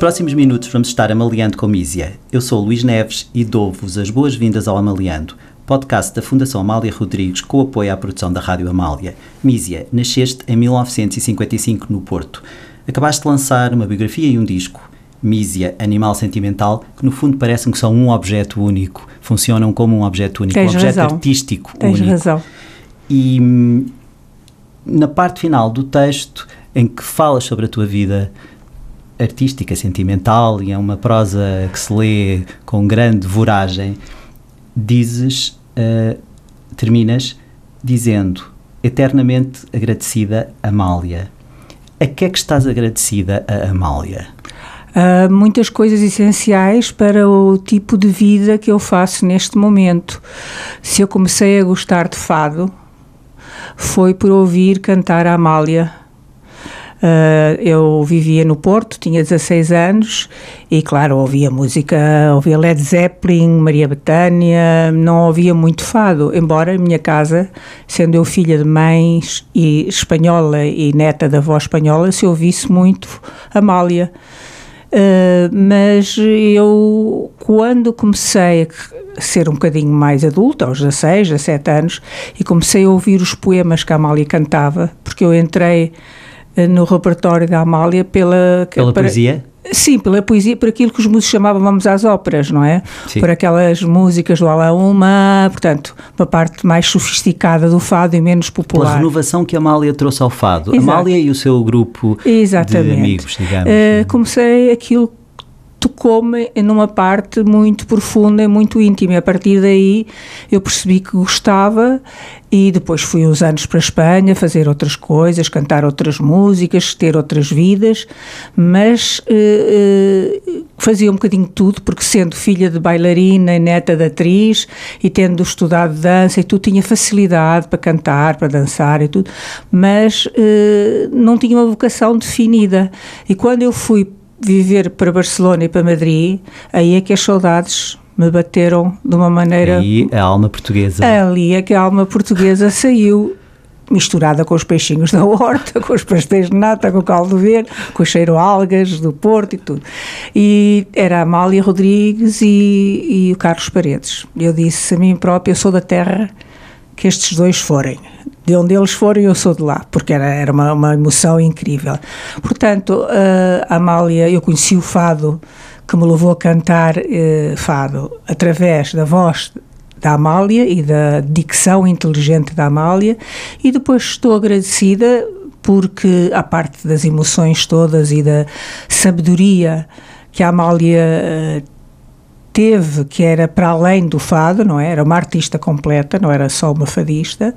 Próximos minutos vamos estar amaliando com Mísia. Eu sou Luís Neves e dou-vos as boas-vindas ao Amaliando, podcast da Fundação Amália Rodrigues com apoio à produção da Rádio Amália. Mísia, nasceste em 1955 no Porto. Acabaste de lançar uma biografia e um disco. Mísia, Animal Sentimental, que no fundo parecem que são um objeto único, funcionam como um objeto único, Tens um objeto razão. artístico Tens único. razão. E hum, na parte final do texto, em que falas sobre a tua vida artística, sentimental, e é uma prosa que se lê com grande voragem, dizes, ah, terminas dizendo eternamente agradecida Amália. A que é que estás agradecida a Amália? Há muitas coisas essenciais para o tipo de vida que eu faço neste momento. Se eu comecei a gostar de fado, foi por ouvir cantar a Amália. Ah, eu vivia no Porto, tinha 16 anos e, claro, ouvia música, ouvia Led Zeppelin, Maria Bethânia, não ouvia muito fado, embora a minha casa, sendo eu filha de mães e espanhola e neta da avó espanhola, se ouvisse muito Amália. Uh, mas eu, quando comecei a ser um bocadinho mais adulta, aos 16, 17 anos, e comecei a ouvir os poemas que a Amália cantava, porque eu entrei no repertório da Amália pela... Pela para- poesia? Sim, pela poesia, por aquilo que os músicos chamavam vamos às óperas, não é? Sim. Por aquelas músicas do Alaúma, portanto, uma parte mais sofisticada do fado e menos Pela popular. renovação que a Amália trouxe ao fado. Exato. Amália e o seu grupo Exatamente. de amigos, digamos. Eh, comecei aquilo tocou-me numa parte muito profunda e muito íntima. E a partir daí eu percebi que gostava e depois fui uns anos para a Espanha fazer outras coisas, cantar outras músicas, ter outras vidas, mas eh, eh, fazia um bocadinho de tudo, porque sendo filha de bailarina e neta de atriz e tendo estudado dança e tudo, tinha facilidade para cantar, para dançar e tudo, mas eh, não tinha uma vocação definida. E quando eu fui viver para Barcelona e para Madrid, aí é que as saudades me bateram de uma maneira. Aí a alma portuguesa. Ali é que a alma portuguesa saiu. Misturada com os peixinhos da horta, com os pastéis de nata, com o caldo verde, com o cheiro a algas do Porto e tudo. E era a Amália Rodrigues e, e o Carlos Paredes. Eu disse a mim própria: eu sou da terra que estes dois forem. De onde eles forem, eu sou de lá, porque era, era uma, uma emoção incrível. Portanto, eh, a Amália, eu conheci o fado que me levou a cantar eh, fado através da voz da Amália e da dicção inteligente da Amália, e depois estou agradecida porque, à parte das emoções todas e da sabedoria que a Amália eh, teve, que era para além do fado, não é? Era uma artista completa, não era só uma fadista.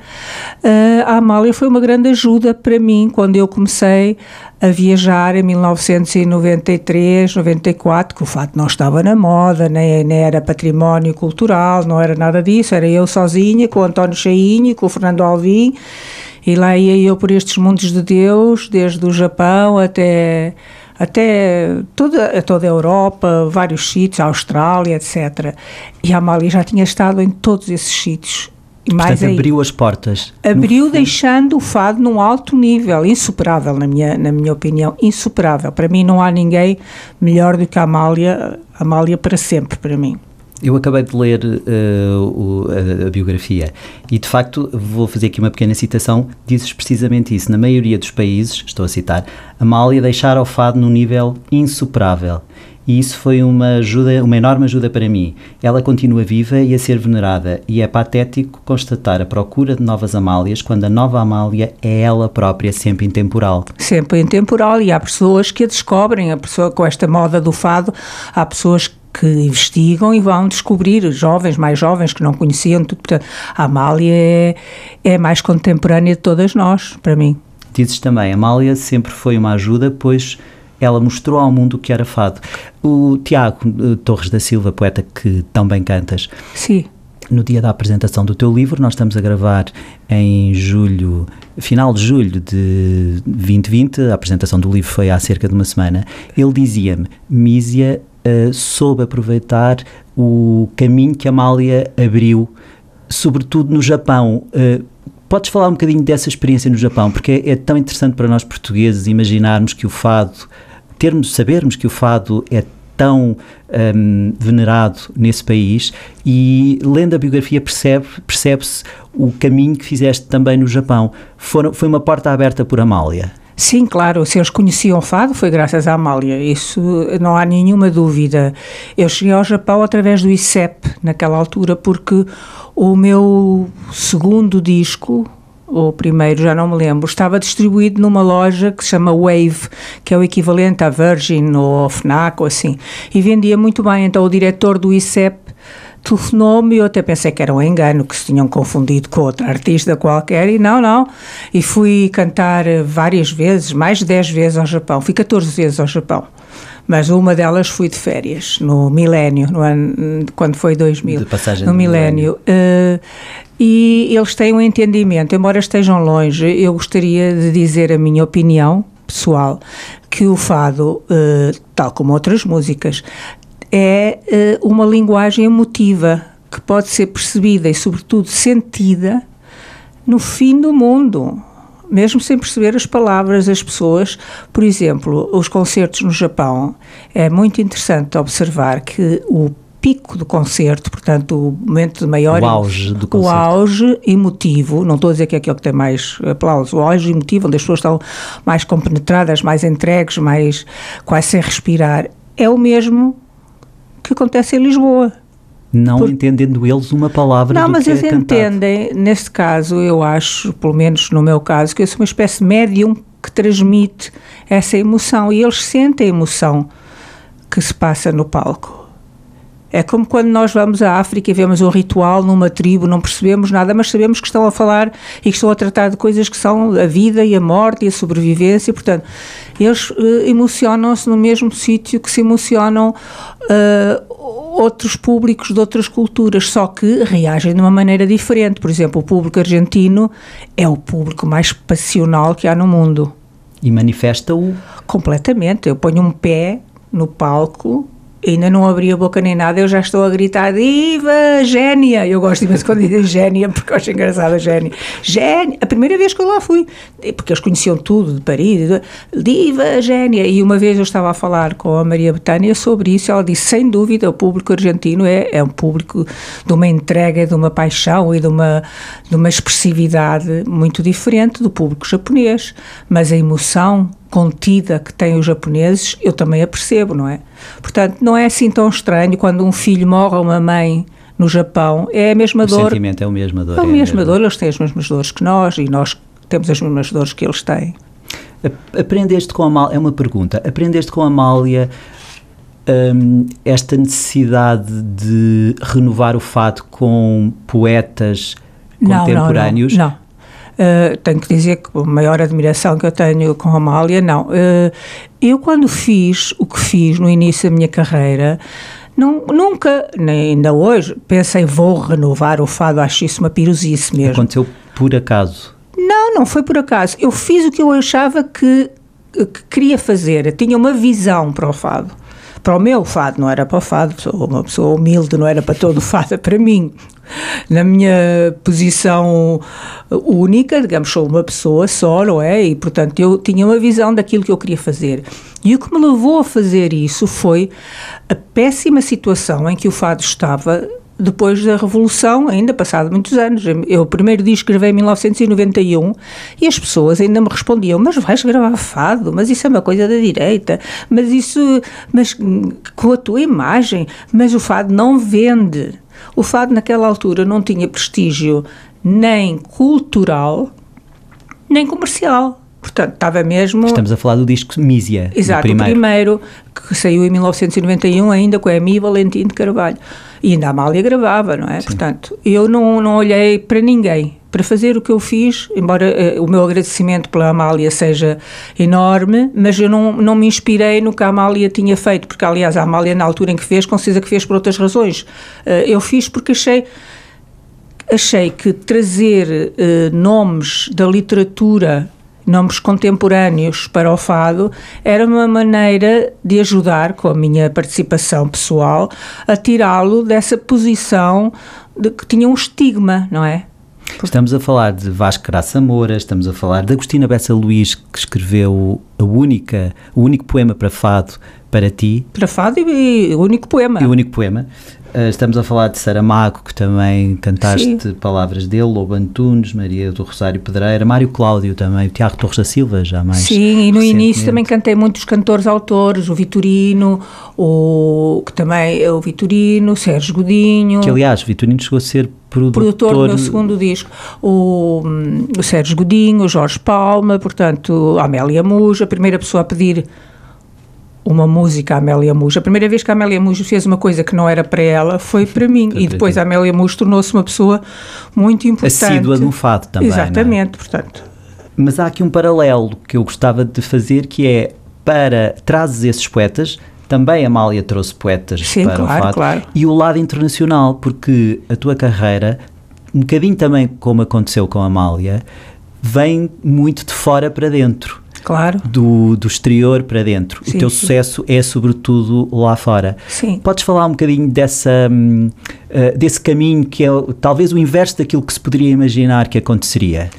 eh, a Amália foi uma grande ajuda para mim quando eu comecei a viajar em 1993, 94, que o fado não estava na moda, nem, nem era património cultural, não era nada disso, era eu sozinha, com o António Cheinho, com o Fernando Alvim, e lá ia eu por estes mundos de Deus, desde o Japão até até toda, toda a Europa, vários sítios, a Austrália, etc. E a Amália já tinha estado em todos esses sítios. E mais Portanto, aí. abriu as portas. Abriu deixando o fado num alto nível, insuperável, na minha, na minha opinião, insuperável. Para mim não há ninguém melhor do que a Amália, a Amália para sempre, para mim. Eu acabei de ler eh, o- a, a biografia e, de facto, vou fazer aqui uma pequena citação. Dizes precisamente isso. Na maioria dos países, estou a citar, Amália deixara o fado num nível insuperável. E isso foi uma ajuda, uma enorme ajuda para mim. Ela continua viva e a ser venerada, e é patético constatar a procura de novas Amálias quando a nova Amália é ela própria, sempre intemporal. sempre intemporal e há pessoas que a descobrem, a pessoa com esta moda do fado, há pessoas que investigam e vão descobrir, jovens, mais jovens que não conheciam tudo. Portanto, a Amália é, é a mais contemporânea de todas nós, para mim. Dizes também, Amália sempre foi uma ajuda, pois ela mostrou ao mundo o que era fado. O Tiago eh, Torres da Silva, poeta que tão bem cantas, Sim, no dia da apresentação do teu livro, nós estamos a gravar em julho, final de julho de 2020, a apresentação do livro foi há cerca de uma semana, ele dizia-me, Mísia eh, soube aproveitar o caminho que Amália abriu, sobretudo no Japão. Eh, podes falar um bocadinho dessa experiência no Japão, porque é, é tão interessante para nós portugueses imaginarmos que o fado termos, sabermos que o fado é tão um, venerado nesse país e lendo a biografia percebe, percebe-se o caminho que fizeste também no Japão. Foram, foi uma porta aberta por Amália. Sim, claro, se eles conheciam o fado foi graças à Amália, isso não há nenhuma dúvida. Eu cheguei ao Japão através do ICEP naquela altura porque o meu segundo disco, ou primeiro, já não me lembro, estava distribuído numa loja que se chama Wave, que é o equivalente à Virgin ou Fnac ou assim, e vendia muito bem. Então o diretor do ICEP telefonou-me e eu até pensei que era um engano, que se tinham confundido com outra artista qualquer, e não, não. E fui cantar várias vezes, mais de 10 vezes ao Japão, fui 14 vezes ao Japão mas uma delas fui de férias, no milénio, no ano, quando foi 2000. De passagem no milénio. Uh, e eles têm um entendimento, embora estejam longe, eu gostaria de dizer a minha opinião pessoal, que o fado, uh, tal como outras músicas, é uh, uma linguagem emotiva que pode ser percebida e, sobretudo, sentida no fim do mundo mesmo sem perceber as palavras das pessoas. Por exemplo, os concertos no Japão, é muito interessante observar que o pico do concerto, portanto, o momento de maior. O auge do concerto. O auge emotivo, não estou a dizer que é aquele que tem mais aplausos, o auge emotivo, onde as pessoas estão mais compenetradas, mais entregues, mais quase sem respirar, é o mesmo que acontece em Lisboa não Por... entendendo eles uma palavra Não, mas é eles entendem, nesse caso, eu acho, pelo menos no meu caso, que eu sou uma espécie de médium que transmite essa emoção e eles sentem a emoção que se passa no palco. É como quando nós vamos à África e vemos um ritual numa tribo, não percebemos nada, mas sabemos que estão a falar e que estão a tratar de coisas que são a vida e a morte e a sobrevivência. Portanto, eles uh, emocionam-se no mesmo sítio que se emocionam uh, outros públicos de outras culturas, só que reagem de uma maneira diferente. Por exemplo, o público argentino é o público mais passional que há no mundo. E manifesta-o? Completamente. Eu ponho um pé no palco ainda não abri a boca nem nada, eu já estou a gritar Diva, Génia! Eu gosto imenso quando dizem Génia, porque eu acho engraçada Génia. Génia! A primeira vez que eu lá fui, porque eles conheciam tudo de Paris, Diva, Génia! E uma vez eu estava a falar com a Maria Betânia sobre isso, ela disse: sem dúvida, o público argentino é, é um público de uma entrega, de uma paixão e de uma, de uma expressividade muito diferente do público japonês, mas a emoção contida que têm os japoneses, eu também a percebo, não é? Portanto, não é assim tão estranho quando um filho morre ou uma mãe no Japão, é a mesma o dor. O sentimento é a mesma dor. É a, é mesma, mesma dor, eles têm as mesmas dores que nós e nós temos as mesmas dores que eles têm. Aprendeste com a Amália, é uma pergunta, aprendeste com a Amália um, esta necessidade de renovar o fato com poetas contemporâneos? Não, não, não. Uh, tenho que dizer que a maior admiração que eu tenho com a Amália, não. Uh, eu, quando fiz o que fiz no início da minha carreira, não, nunca, nem ainda hoje, pensei vou renovar o fado, acho isso uma piruzice mesmo. Aconteceu por acaso? Não, não foi por acaso. Eu fiz o que eu achava que, que queria fazer. Eu tinha uma visão para o fado para o meu fado, não era para o fado, sou uma pessoa humilde, não era para todo o fado, é para mim. Na minha posição única, digamos, sou uma pessoa só, não é? E, portanto, eu tinha uma visão daquilo que eu queria fazer. E o que me levou a fazer isso foi a péssima situação em que o fado estava depois da Revolução, ainda passado muitos anos. Eu o primeiro disco gravei em 1991 e as pessoas ainda me respondiam: Mas vais gravar fado? Mas isso é uma coisa da direita, mas isso, mas com a tua imagem, mas o fado não vende. O fado naquela altura não tinha prestígio nem cultural, nem comercial. Portanto, estava mesmo. Estamos a falar do disco Mísia. Exato, primeiro. o primeiro, que saiu em 1991, ainda com a Emi Valentim de Carvalho. E ainda a Amália gravava, não é? Sim. Portanto, eu não, não olhei para ninguém. Para fazer o que eu fiz, embora eh, o meu agradecimento pela Amália seja enorme, mas eu não, não me inspirei no que a Amália tinha feito, porque, aliás, a Amália, na altura em que fez, com certeza que fez por outras razões. Uh, eu fiz porque achei achei que trazer uh, nomes da literatura nomes contemporâneos para o fado, era uma maneira de ajudar, com a minha participação pessoal, a tirá-lo dessa posição de que tinha um estigma, não é? Estamos a falar de Vasco Graça Moura, estamos a falar de Agostina Bessa Luís, que escreveu a única, o único poema para fado para ti. Para fado e, e o único poema. E o único poema. Uh, estamos a falar de Saramago, que também cantaste Sim. palavras dele, Lobo Antunes, Maria do Rosário Pedreira, Mário Cláudio também, o Tiago Torres da Silva, já mais. Sim, e no início também cantei muitos cantores autores, o Vitorino, o, que também é o Vitorino, Sérgio Godinho. Que aliás, Vitorino chegou a ser produtor, produtor do meu segundo disco, o, o Sérgio Godinho, o Jorge Palma, portanto, a Amélia Muja, a primeira pessoa a pedir uma música à Amélia Mujo. A primeira vez que a Amélia Mujo fez uma coisa que não era para ela foi para mim. e depois a Amélia Mujo tornou-se uma pessoa muito importante. Assídua de um fado também. É? Exatamente, é? portanto. Mas há aqui um paralelo que eu gostava de fazer que é para trazes esses poetas. Também a Amália trouxe poetas Sim, para claro, o fado. Claro. E o lado internacional, porque a tua carreira, um bocadinho também como aconteceu com a Amália, vem muito de fora para dentro claro. do, do exterior para dentro. Sim, o teu sim. sucesso é sobretudo lá fora. Sim. Podes falar um bocadinho dessa, uh, desse caminho que é talvez o inverso daquilo que se poderia imaginar que aconteceria?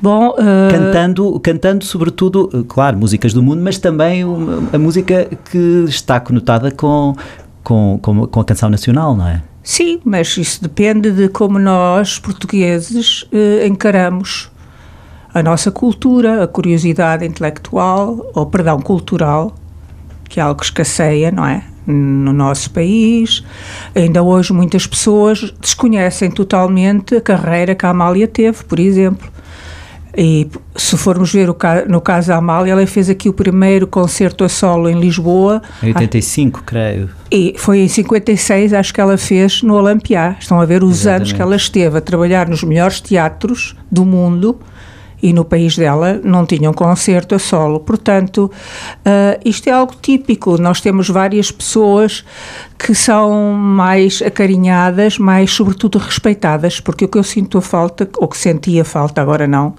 Bom, uh... cantando, cantando sobretudo, uh, claro, músicas do mundo, mas também a música que está conotada com, com, com, com a canção nacional, não é? Sim, mas isso depende de como nós, portugueses, encaramos a nossa cultura, a curiosidade intelectual, ou perdão, cultural, que é algo que escasseia, não é? No nosso país. Ainda hoje muitas pessoas desconhecem totalmente a carreira que a Amália teve, por exemplo. E se formos ver o, no caso da Amália, ela fez aqui o primeiro concerto a solo em Lisboa. Em 85, ah, creio. E foi em 56, acho que ela fez no Olampiá. Estão a ver os Exatamente. anos que ela esteve a trabalhar nos melhores teatros do mundo e no país dela não tinham concerto a solo. Portanto, uh, isto é algo típico. Nós temos várias pessoas que são mais acarinhadas, mais, sobretudo, respeitadas, porque o que eu sinto a falta, ou que sentia falta, agora não,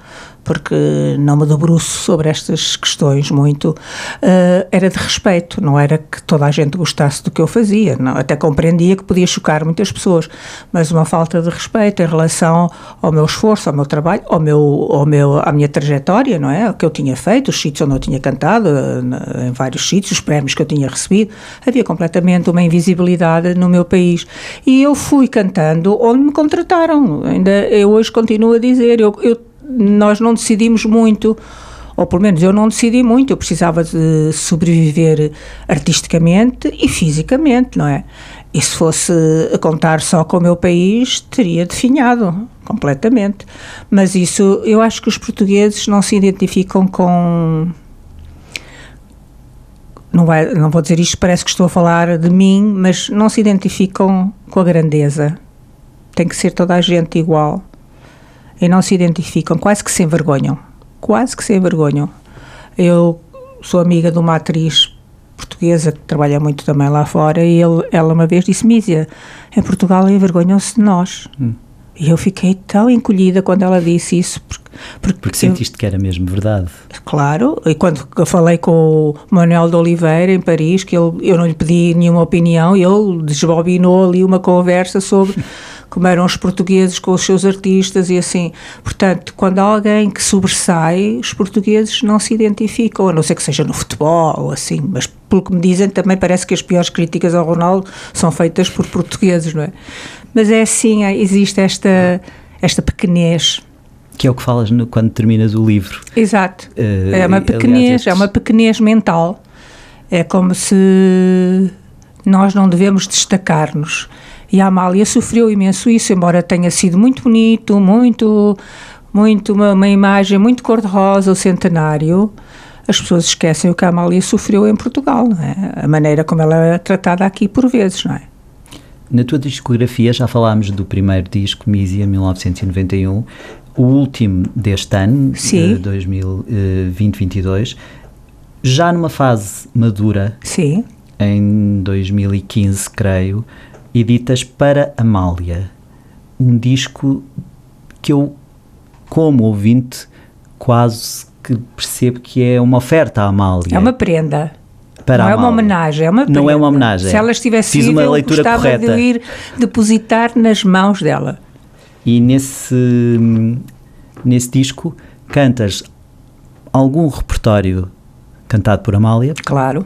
porque não me debruço sobre estas questões muito, uh, era de respeito, não era que toda a gente gostasse do que eu fazia, não, até compreendia que podia chocar muitas pessoas, mas uma falta de respeito em relação ao meu esforço, ao meu trabalho, ao meu, ao meu, à minha trajetória, não é? O que eu tinha feito, os sítios onde eu tinha cantado, em vários sítios, os prémios que eu tinha recebido, havia completamente uma invisibilidade no meu país. E eu fui cantando onde me contrataram, ainda eu hoje continuo a dizer, eu, eu nós não decidimos muito, ou pelo menos eu não decidi muito, eu precisava de sobreviver artisticamente e fisicamente, não é? E se fosse contar só com o meu país, teria definhado completamente. Mas isso, eu acho que os portugueses não se identificam com. Não, vai, não vou dizer isto, parece que estou a falar de mim, mas não se identificam com a grandeza. Tem que ser toda a gente igual e não se identificam, quase que se envergonham. Quase que se envergonham. Eu sou amiga de uma atriz portuguesa que trabalha muito também lá fora e ele, ela uma vez disse: Mísia, em Portugal envergonham-se de nós. Hum. E eu fiquei tão encolhida quando ela disse isso. Porque, porque, porque sentiste eu, que era mesmo verdade. Claro, e quando eu falei com o Manuel de Oliveira em Paris, que ele, eu não lhe pedi nenhuma opinião, ele desbobinou ali uma conversa sobre como eram os portugueses com os seus artistas e assim. Portanto, quando há alguém que sobressai, os portugueses não se identificam, a não ser que seja no futebol ou assim, mas pelo que me dizem, também parece que as piores críticas ao Ronaldo são feitas por portugueses, não é? Mas é assim, é, existe esta, esta pequenez. Que é o que falas no, quando terminas o livro. Exato. Uh, é uma pequenez, aliás, é uma pequenez mental. É como se nós não devemos destacar-nos. E a Amália sofreu imenso isso, embora tenha sido muito bonito, muito, muito uma, uma imagem muito cor-de-rosa, o centenário. As pessoas esquecem o que a Amália sofreu em Portugal, é? A maneira como ela é tratada aqui por vezes, não é? Na tua discografia já falámos do primeiro disco, Mísia, 1991, o último deste ano, Sim. 2020-22, já numa fase madura, Sim. em 2015, creio, editas para Amália. Um disco que eu, como ouvinte, quase que percebo que é uma oferta à Amália. É uma prenda. Para não é uma homenagem, é uma prenda. Não é uma homenagem. Se ela estivesse Fiz uma leitura gostava correta. de ir depositar nas mãos dela. E nesse, nesse disco cantas algum repertório cantado por Amália. Claro.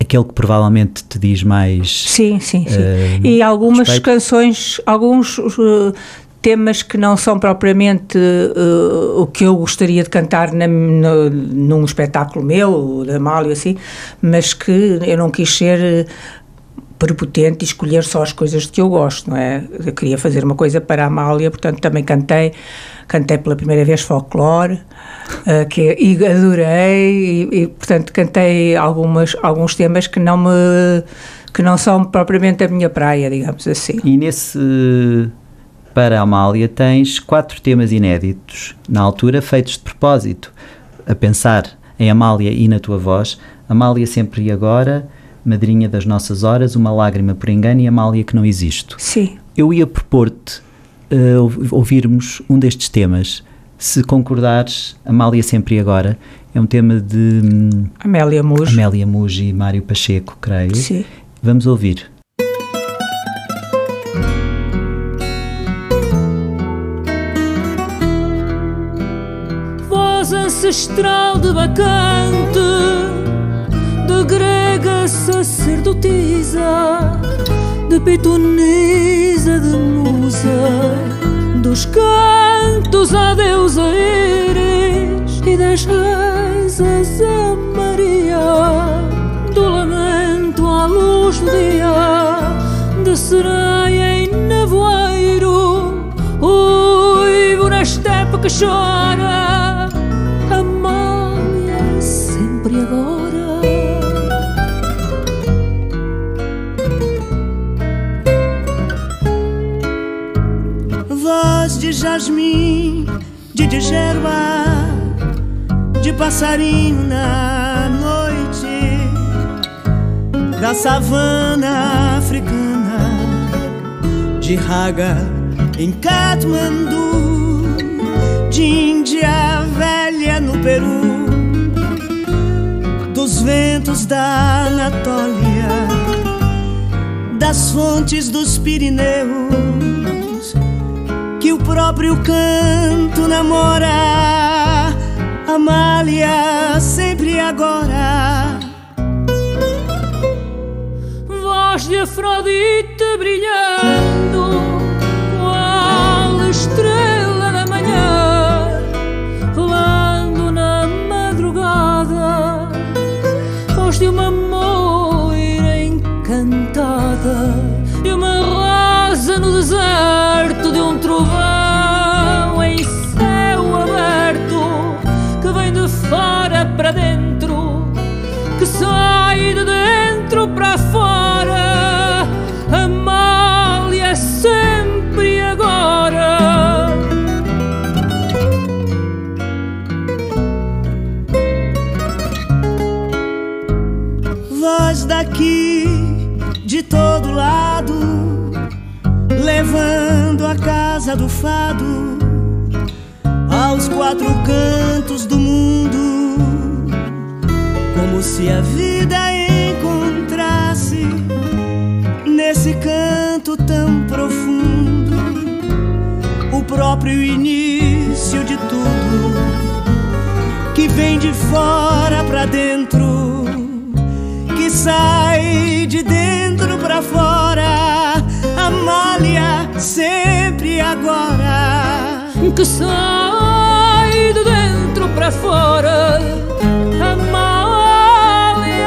Aquele que provavelmente te diz mais. Sim, sim, sim. eh, e algumas respeito. canções, alguns uh, temas que não são propriamente uh, o que eu gostaria de cantar na, no- num espetáculo meu, da Amália, assim, mas que eu não quis ser uh, prepotente e escolher só as coisas de que eu gosto, não é? Eu queria fazer uma coisa para a Amália, portanto também cantei, cantei pela primeira vez folclore, uh, que, e adorei, e, e, portanto cantei algumas, alguns temas que não me que não são propriamente a minha praia, digamos assim. E nesse. Para a Amália tens quatro temas inéditos, na altura feitos de propósito, a pensar em Amália e na tua voz. Amália sempre e agora, madrinha das nossas horas, uma lágrima por engano e Amália que não existo. Sim. Eu ia propor-te ouv- ouvirmos um destes temas. Se concordares, Amália sempre e agora, é um tema de hum, Amélia Mujo. Amélia Muji e Mário Pacheco, creio. Sim. Vamos ouvir. voz ancestral de bacante, de grega sacerdotisa, de pitonisa, de musa, dos cantos à deusa Íris e das rezas a Maria, do lamento à luz do dia, de sereia em nevoeiro, uivo na estepe que chora, jasmim, de digerba, de passarinho na noite, da savana africana, de raga em Katmandu, de Índia velha no Peru, dos ventos da Anatólia, das fontes dos Pirineus que o próprio canto namora. Amália, sempre e agora. voz de Afrodite brilhando, fado aos quatro cantos do mundo. Como se a vida encontrasse nesse canto tão profundo o próprio início de tudo que vem de fora pra dentro, que sai de dentro pra fora. Amália, sempre e agora. Que sai de dentro para fora. Amália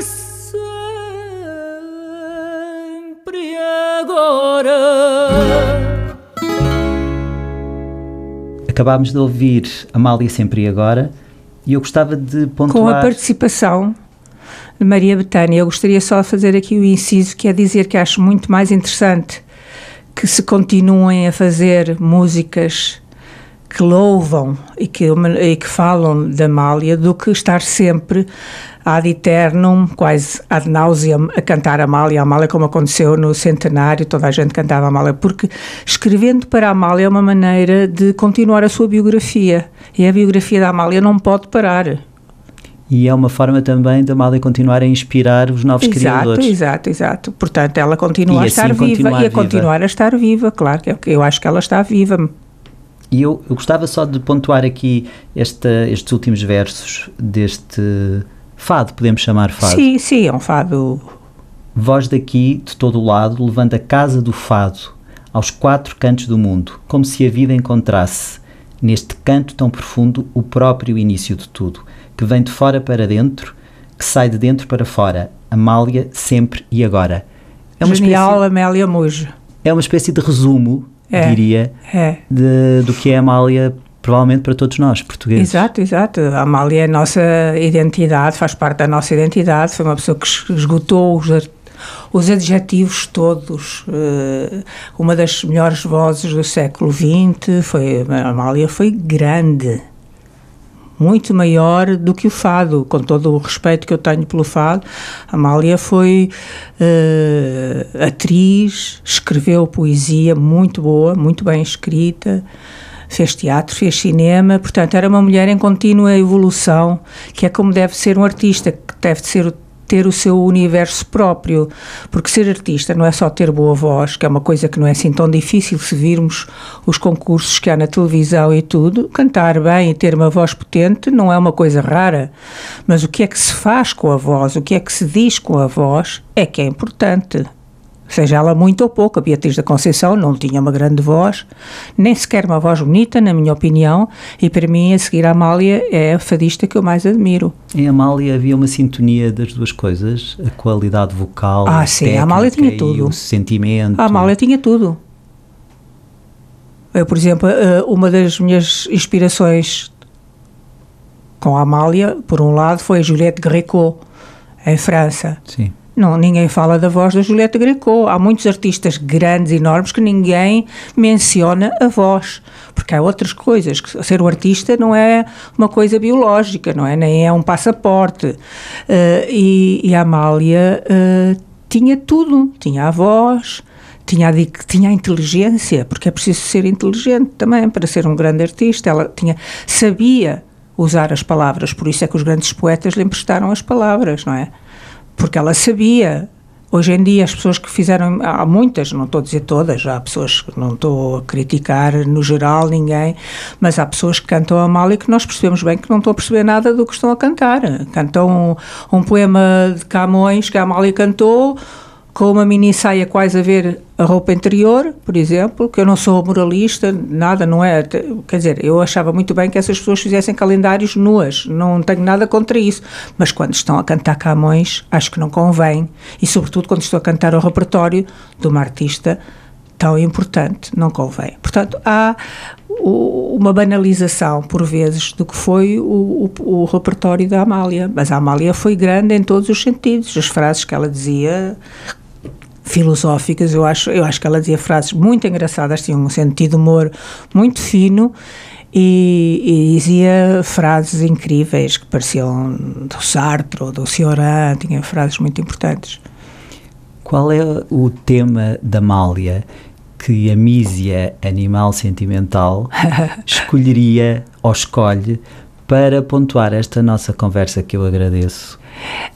sempre e agora. Acabámos de ouvir Amália Sempre e Agora e eu gostava de Com a pontuar. participação de Maria Betânia, eu gostaria só de fazer aqui o inciso, que é dizer que acho muito mais interessante que se continuem a fazer músicas que louvam e que, e que falam da Amália do que estar sempre ad eternum, quase ad nauseam, a cantar a Amália, a Amália como aconteceu no centenário, toda a gente cantava a Amália, porque escrevendo para a Amália é uma maneira de continuar a sua biografia, e a biografia da Amália não pode parar. E é uma forma também da Amália continuar a inspirar os novos Exato, criadores. exato, exato. Portanto, ela continua E a estar assim viva e a viva. continuar a estar viva, claro, que eu, acho que ela está viva. E eu, eu gostava só de pontuar aqui esta, estes últimos versos deste fado, podemos chamar fado. Sim, sim, é um fado. Voz daqui, de todo o lado, levando a casa do fado aos quatro cantos do mundo, como se a vida encontrasse, neste canto tão profundo, o próprio início de tudo, que vem de fora para dentro, que sai de dentro para fora, Amália, sempre e agora. É uma Genial, espécie, Amélia Mujo. É uma espécie de resumo, é, diria, é. de, do que é Amália provavelmente para todos nós, portugueses. Exato, exato. A Amália é a nossa identidade, faz parte da nossa identidade, foi uma pessoa que esgotou os os adjetivos todos. Uh, uma das melhores vozes do século XX foi a Amália foi grande, muito maior do que o fado, com todo o respeito que eu tenho pelo fado. Amália foi uh, atriz, escreveu poesia muito boa, muito bem escrita fez teatro, fez cinema, portanto era uma mulher em contínua evolução, que é como deve ser um artista, que deve ser ter o seu universo próprio, porque ser artista não é só ter boa voz, que é uma coisa que não é assim tão difícil se virmos os concursos que há na televisão e tudo. Cantar bem e ter uma voz potente não é uma coisa rara, mas o que é que se faz com a voz, o que é que se diz com a voz é que é importante seja ela muito ou pouco. A Beatriz da Conceição não tinha uma grande voz, nem sequer uma voz bonita, na minha opinião, e para mim, a seguir a Amália, é a fadista que eu mais admiro. Em Amália havia uma sintonia das duas coisas, a qualidade vocal, ah, a sim, a Amália tinha tudo. o sentimento. A Amália tinha tudo. Eu, por exemplo, eh, uma das minhas inspirações com a Amália, por um lado, foi a Juliette Gréco, em França. Sim não, ninguém fala da voz da Julieta Greco. Há muitos artistas grandes, enormes, que ninguém menciona a voz, porque há outras coisas. Ser um artista não é uma coisa biológica, não é? Nem é um passaporte. Uh, e, e, a Amália uh, tinha tudo. Tinha a voz, tinha a, tinha a inteligência, porque é preciso ser inteligente também para ser um grande artista. Ela tinha, sabia usar as palavras, por isso é que os grandes poetas lhe emprestaram as palavras, não é? Porque ela sabia. Hoje em dia, as pessoas que fizeram, há muitas, não estou a dizer todas, há pessoas que não estou a criticar no geral ninguém, mas há pessoas que cantam a mal e que nós percebemos bem que não estão a perceber nada do que estão a cantar. Cantam um, um poema de Camões que a Amália cantou, com uma mini saia quase a ver a roupa interior, por exemplo, que eu não sou moralista, nada, não é? Quer dizer, eu achava muito bem que essas pessoas fizessem calendários nuas, não tenho nada contra isso, mas quando estão a cantar Camões, acho que não convém, e sobretudo quando estou a cantar o repertório de uma artista tão importante, não convém. Portanto, há uma banalização, por vezes, do que foi o, o, o, repertório da Amália. Mas a Amália foi grande em todos os sentidos. As frases que ela dizia filosóficas. Eu acho, eu acho que ela dizia frases muito engraçadas, tinha um sentido de humor muito fino e, e, dizia frases incríveis que pareciam do Sartre ou do Cioran, tinha frases muito importantes. Qual é o tema da Amália que a Mísia, animal sentimental, escolheria ou escolhe para pontuar esta nossa conversa que eu agradeço?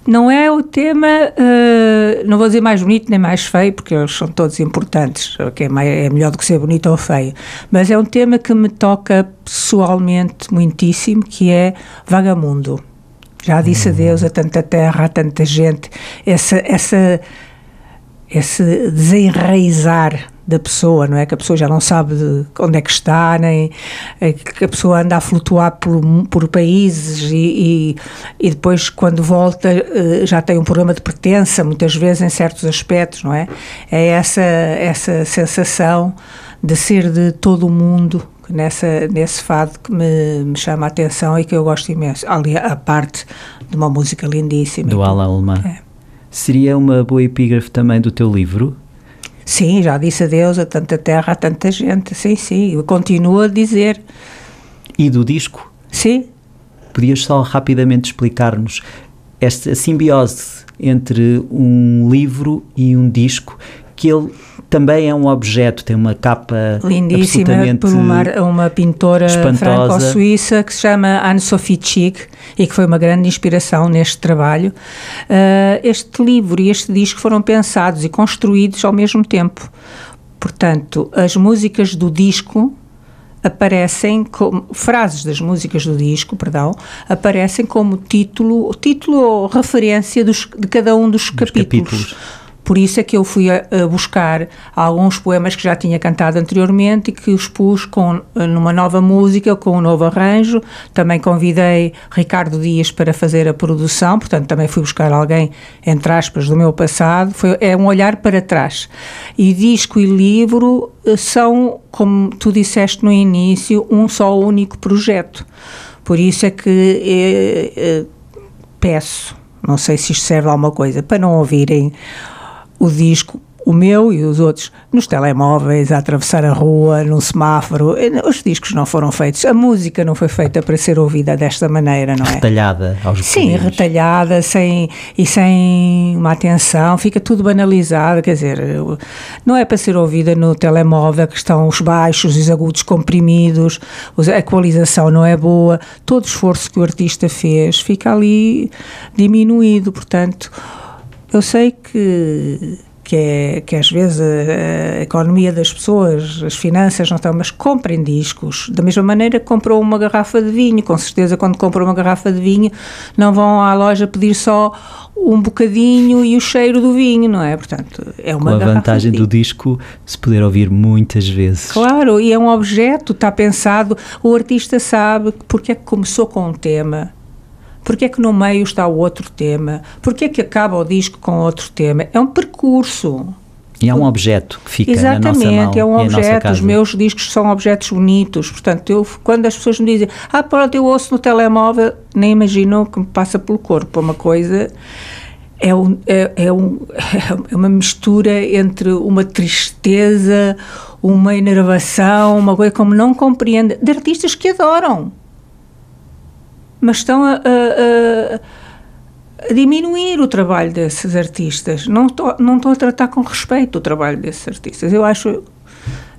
Não é o tema, uh, não vou dizer mais bonito nem mais feio, porque eles são todos importantes, que é, é melhor do que ser bonito ou feio, mas é um tema que me toca pessoalmente muitíssimo, que é Vagamundo. Já disse hum. adeus a tanta terra, a tanta gente, essa, essa, esse desenraizar da pessoa, não é? Que a pessoa já não sabe onde é que está, nem é que a pessoa anda a flutuar por, por países e, e, e, depois, quando volta, eh, já tem um problema de pertença, muitas vezes em certos aspectos, não é? É essa, essa sensação de ser de todo o mundo nessa, nesse fado que me, me chama a atenção e que eu gosto imenso. Ali, a parte de uma música lindíssima. Do Alan Alemã. É. Seria uma boa epígrafe também do teu livro? Sim, já disse adeus a tanta terra, a tanta gente. Sim, sim, eu continuo a dizer. E do disco? Sim. Podias só rapidamente explicar-nos esta simbiose entre um livro e um disco que ele também é um objeto, tem uma capa lindíssima por uma, uma pintora franco-suíça que se chama Anne-Sophie Chic e que foi uma grande inspiração neste trabalho. Uh, este livro e este disco foram pensados e construídos ao mesmo tempo. Portanto, as músicas do disco aparecem como frases das músicas do disco, perdão, aparecem como título, título ou referência dos, de cada um dos, Dos capítulos. capítulos. Por isso é que eu fui a, a buscar alguns poemas que já tinha cantado anteriormente e que os pus com, numa nova música, com um novo arranjo. Também convidei Ricardo Dias para fazer a produção, portanto, também fui buscar alguém, entre aspas, do meu passado. Foi, é um olhar para trás. E disco e livro eh, são, como tu disseste no início, um só único projeto. Por isso é que eh, eh, peço, não sei se isto serve a alguma coisa, para não ouvirem o disco, o meu e os outros, nos telemóveis, a atravessar a rua, num semáforo. Eh, Os discos não foram feitos, a música não foi feita para ser ouvida desta maneira, não é? Retalhada aos Sim, bocadinhos. retalhada sem, e sem uma atenção, fica tudo banalizado, quer dizer, não é para ser ouvida no telemóvel, que estão os baixos os agudos comprimidos, os- a equalização não é boa, todo o esforço que o artista fez fica ali diminuído, portanto, eu sei que que, é, que às vezes a, a economia das pessoas, as finanças não estão, mas comprem discos. Da mesma maneira que comprou uma garrafa de vinho, com certeza quando compram uma garrafa de vinho não vão à loja pedir só um bocadinho e o cheiro do vinho, não é? Portanto, é uma Com a vantagem do disco se poder ouvir muitas vezes. Claro, e é um objeto, está pensado, o artista sabe porque é que começou com um tema, porque é que no meio está o outro tema, porque é que acaba o disco com outro tema. É um percurso. E é um objeto que fica na nossa mão Exatamente, é um objeto. Os meus discos são objetos bonitos. Portanto, eu, quando as pessoas me dizem, ah, pronto, eu ouço no telemóvel, nem imagino que me passa pelo corpo. É uma coisa. É, um, é, é, um, é uma mistura entre uma tristeza, uma enervação, uma coisa como não compreende, de artistas que adoram, mas estão a- a- a, diminuir o trabalho desses artistas. Não não estou a tratar com respeito o trabalho desses artistas. Eu acho.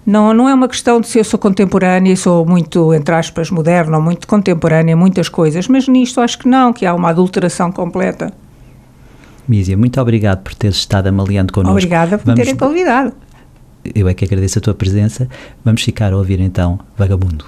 Não, não é uma questão de se eu sou contemporânea, sou muito, entre aspas, moderna, ou muito contemporânea, em muitas coisas, mas nisto acho que não, que há uma adulteração completa. Mísia, muito obrigado por teres estado amaliando connosco. Obrigada por Vamos- terem convidado. Eu é que agradeço a tua presença. Vamos ficar a ouvir então Vagabundo.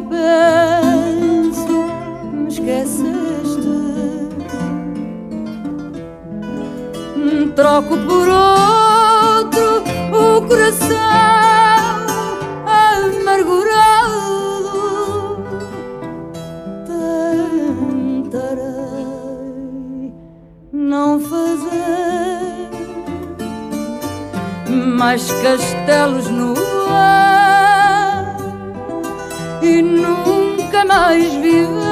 penso, me esqueceste. Troco por outro o coração amargurado. Tentarei não fazer mais castelos no ar e nunca mais viver.